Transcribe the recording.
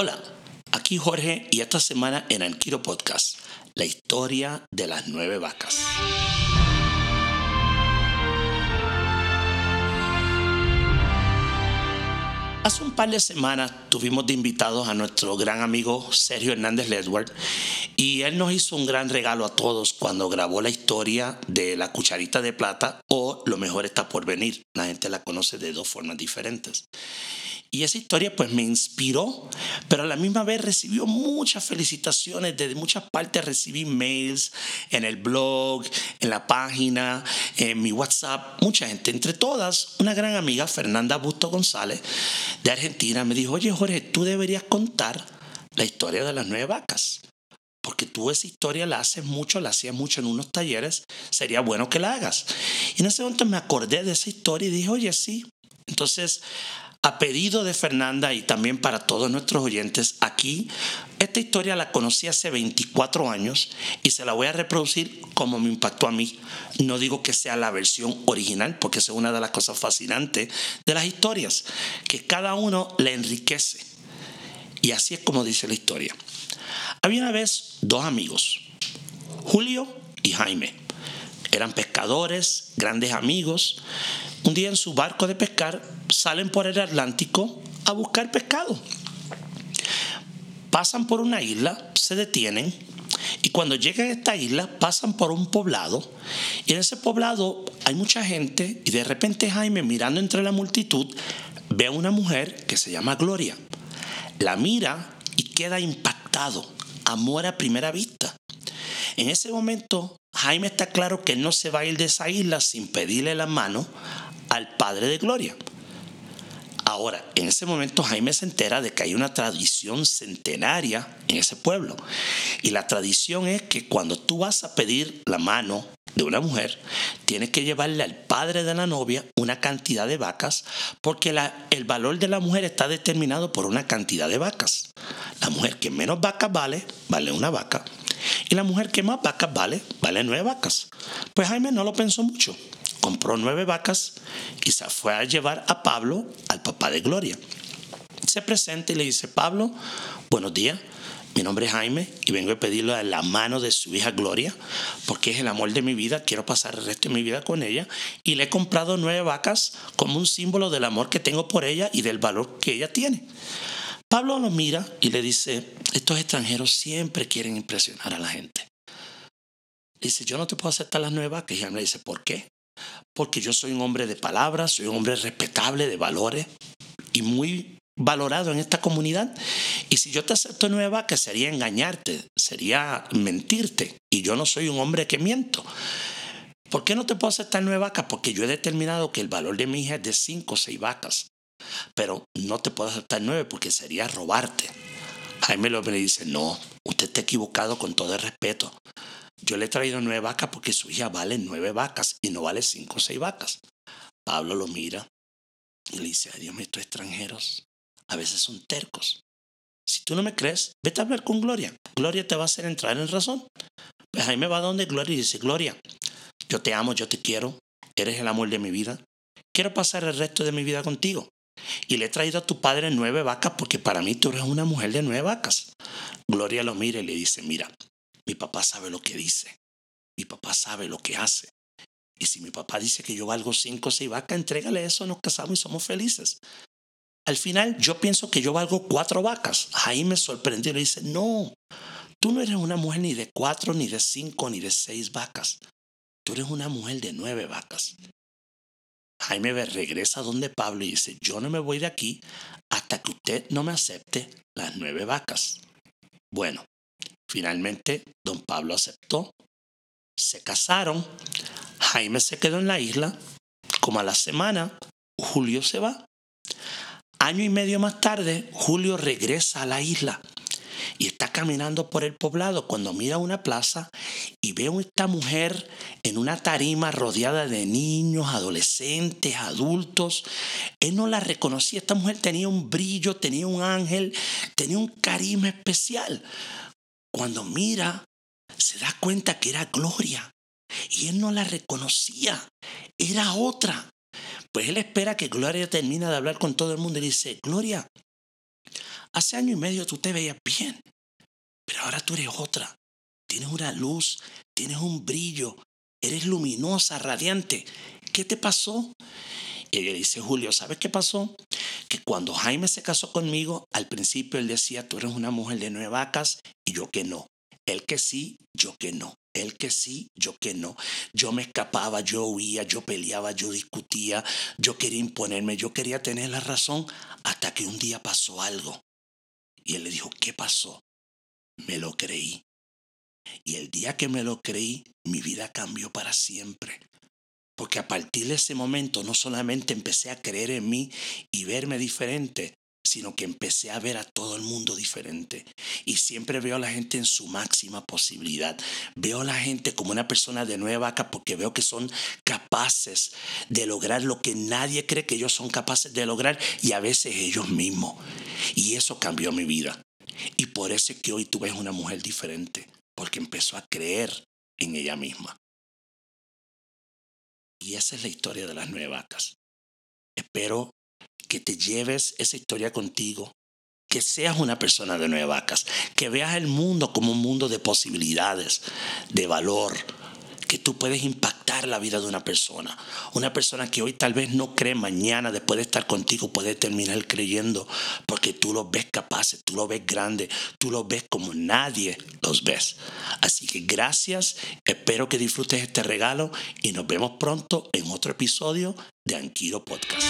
Hola, aquí Jorge y esta semana en Anquiro Podcast, la historia de las nueve vacas. Hace un par de semanas tuvimos de invitados a nuestro gran amigo Sergio Hernández Ledward y él nos hizo un gran regalo a todos cuando grabó la historia de la cucharita de plata o Lo mejor está por venir. La gente la conoce de dos formas diferentes. Y esa historia pues me inspiró, pero a la misma vez recibió muchas felicitaciones desde muchas partes. Recibí mails en el blog, en la página, en mi WhatsApp, mucha gente. Entre todas, una gran amiga, Fernanda Busto González, de Argentina, me dijo, oye Jorge, tú deberías contar la historia de las nueve vacas. Porque tú esa historia la haces mucho, la hacías mucho en unos talleres, sería bueno que la hagas. Y en ese momento me acordé de esa historia y dije, oye, sí. Entonces, a pedido de Fernanda y también para todos nuestros oyentes aquí, esta historia la conocí hace 24 años y se la voy a reproducir como me impactó a mí. No digo que sea la versión original, porque es una de las cosas fascinantes de las historias, que cada uno le enriquece. Y así es como dice la historia. Había una vez dos amigos, Julio y Jaime. Eran pescadores, grandes amigos. Un día en su barco de pescar salen por el Atlántico a buscar pescado. Pasan por una isla, se detienen y cuando llegan a esta isla pasan por un poblado y en ese poblado hay mucha gente y de repente Jaime mirando entre la multitud ve a una mujer que se llama Gloria. La mira y queda impactado, amor a primera vista. En ese momento Jaime está claro que no se va a ir de esa isla sin pedirle la mano al padre de Gloria. Ahora, en ese momento Jaime se entera de que hay una tradición centenaria en ese pueblo. Y la tradición es que cuando tú vas a pedir la mano de una mujer, tienes que llevarle al padre de la novia una cantidad de vacas, porque el valor de la mujer está determinado por una cantidad de vacas. La mujer que menos vacas vale, vale una vaca. Y la mujer que más vacas vale, vale nueve vacas. Pues Jaime no lo pensó mucho compró nueve vacas y se fue a llevar a Pablo, al papá de Gloria. Se presenta y le dice, Pablo, buenos días, mi nombre es Jaime y vengo a pedirle la mano de su hija Gloria porque es el amor de mi vida, quiero pasar el resto de mi vida con ella y le he comprado nueve vacas como un símbolo del amor que tengo por ella y del valor que ella tiene. Pablo lo mira y le dice, estos extranjeros siempre quieren impresionar a la gente. dice, yo no te puedo aceptar las nueve vacas. Y Jaime le dice, ¿por qué? Porque yo soy un hombre de palabras, soy un hombre respetable, de valores y muy valorado en esta comunidad. Y si yo te acepto nueva, que sería engañarte, sería mentirte. Y yo no soy un hombre que miento. ¿Por qué no te puedo aceptar nueve vacas? Porque yo he determinado que el valor de mi hija es de cinco o seis vacas. Pero no te puedo aceptar nueve porque sería robarte. Jaime López le dice, no, usted está equivocado con todo el respeto. Yo le he traído nueve vacas porque su hija vale nueve vacas y no vale cinco o seis vacas. Pablo lo mira y le dice, ay Dios mío, estos extranjeros a veces son tercos. Si tú no me crees, vete a hablar con Gloria. Gloria te va a hacer entrar en razón. Pues Jaime va donde Gloria y dice, Gloria, yo te amo, yo te quiero, eres el amor de mi vida. Quiero pasar el resto de mi vida contigo. Y le he traído a tu padre nueve vacas porque para mí tú eres una mujer de nueve vacas. Gloria lo mira y le dice, mira, mi papá sabe lo que dice. Mi papá sabe lo que hace. Y si mi papá dice que yo valgo cinco o seis vacas, entrégale eso, nos casamos y somos felices. Al final yo pienso que yo valgo cuatro vacas. Jaime me sorprendió y le dice, no, tú no eres una mujer ni de cuatro, ni de cinco, ni de seis vacas. Tú eres una mujer de nueve vacas. Jaime regresa donde Pablo y dice, yo no me voy de aquí hasta que usted no me acepte las nueve vacas. Bueno, Finalmente, don Pablo aceptó. Se casaron. Jaime se quedó en la isla. Como a la semana, Julio se va. Año y medio más tarde, Julio regresa a la isla y está caminando por el poblado cuando mira una plaza y ve a esta mujer en una tarima rodeada de niños, adolescentes, adultos. Él no la reconocía. Esta mujer tenía un brillo, tenía un ángel, tenía un carisma especial. Cuando mira, se da cuenta que era Gloria. Y él no la reconocía. Era otra. Pues él espera que Gloria termine de hablar con todo el mundo y dice, Gloria, hace año y medio tú te veías bien, pero ahora tú eres otra. Tienes una luz, tienes un brillo, eres luminosa, radiante. ¿Qué te pasó? Y ella dice, Julio, ¿sabes qué pasó? Que cuando Jaime se casó conmigo, al principio él decía, tú eres una mujer de nueve vacas yo que no. Él que sí, yo que no. Él que sí, yo que no. Yo me escapaba, yo huía, yo peleaba, yo discutía, yo quería imponerme, yo quería tener la razón hasta que un día pasó algo. Y él le dijo, ¿qué pasó? Me lo creí. Y el día que me lo creí, mi vida cambió para siempre. Porque a partir de ese momento no solamente empecé a creer en mí y verme diferente, sino que empecé a ver a todo el mundo diferente. Y siempre veo a la gente en su máxima posibilidad. Veo a la gente como una persona de nueva vaca porque veo que son capaces de lograr lo que nadie cree que ellos son capaces de lograr y a veces ellos mismos. Y eso cambió mi vida. Y por eso es que hoy tú ves una mujer diferente, porque empezó a creer en ella misma. Y esa es la historia de las nueve vacas. Espero que te lleves esa historia contigo, que seas una persona de nueve vacas, que veas el mundo como un mundo de posibilidades, de valor, que tú puedes impactar la vida de una persona. Una persona que hoy tal vez no cree, mañana después de estar contigo puede terminar creyendo porque tú lo ves capaces, tú lo ves grande, tú lo ves como nadie los ves. Así que gracias, espero que disfrutes este regalo y nos vemos pronto en otro episodio de Anquilo Podcast.